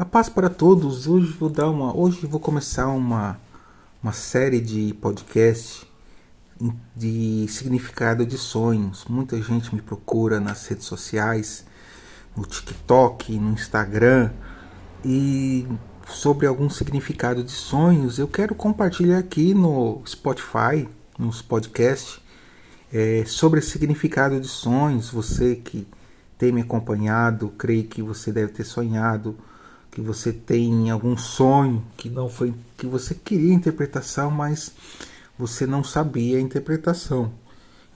A paz para todos. Hoje vou dar uma, hoje vou começar uma uma série de podcast de significado de sonhos. Muita gente me procura nas redes sociais, no TikTok, no Instagram e sobre algum significado de sonhos. Eu quero compartilhar aqui no Spotify, nos podcasts, é, sobre significado de sonhos. Você que tem me acompanhado, creio que você deve ter sonhado que você tem algum sonho que não foi que você queria interpretação, mas você não sabia a interpretação.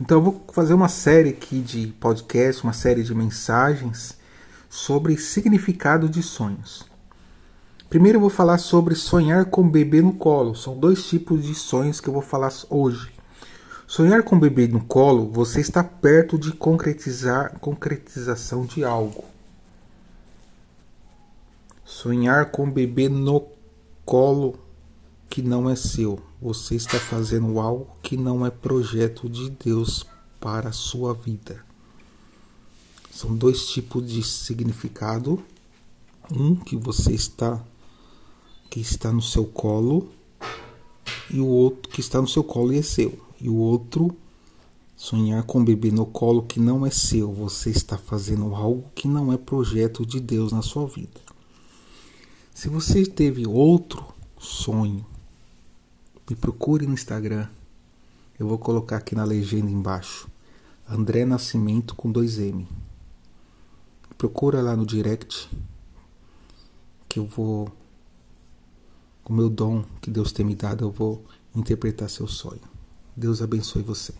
Então eu vou fazer uma série aqui de podcast, uma série de mensagens sobre significado de sonhos. Primeiro eu vou falar sobre sonhar com bebê no colo. São dois tipos de sonhos que eu vou falar hoje. Sonhar com bebê no colo, você está perto de concretizar concretização de algo. Sonhar com um bebê no colo que não é seu. Você está fazendo algo que não é projeto de Deus para a sua vida. São dois tipos de significado. Um que você está que está no seu colo e o outro que está no seu colo e é seu. E o outro sonhar com um bebê no colo que não é seu. Você está fazendo algo que não é projeto de Deus na sua vida. Se você teve outro sonho, me procure no Instagram. Eu vou colocar aqui na legenda embaixo. André Nascimento com 2M. Procura lá no direct que eu vou com o meu dom que Deus tem me dado, eu vou interpretar seu sonho. Deus abençoe você.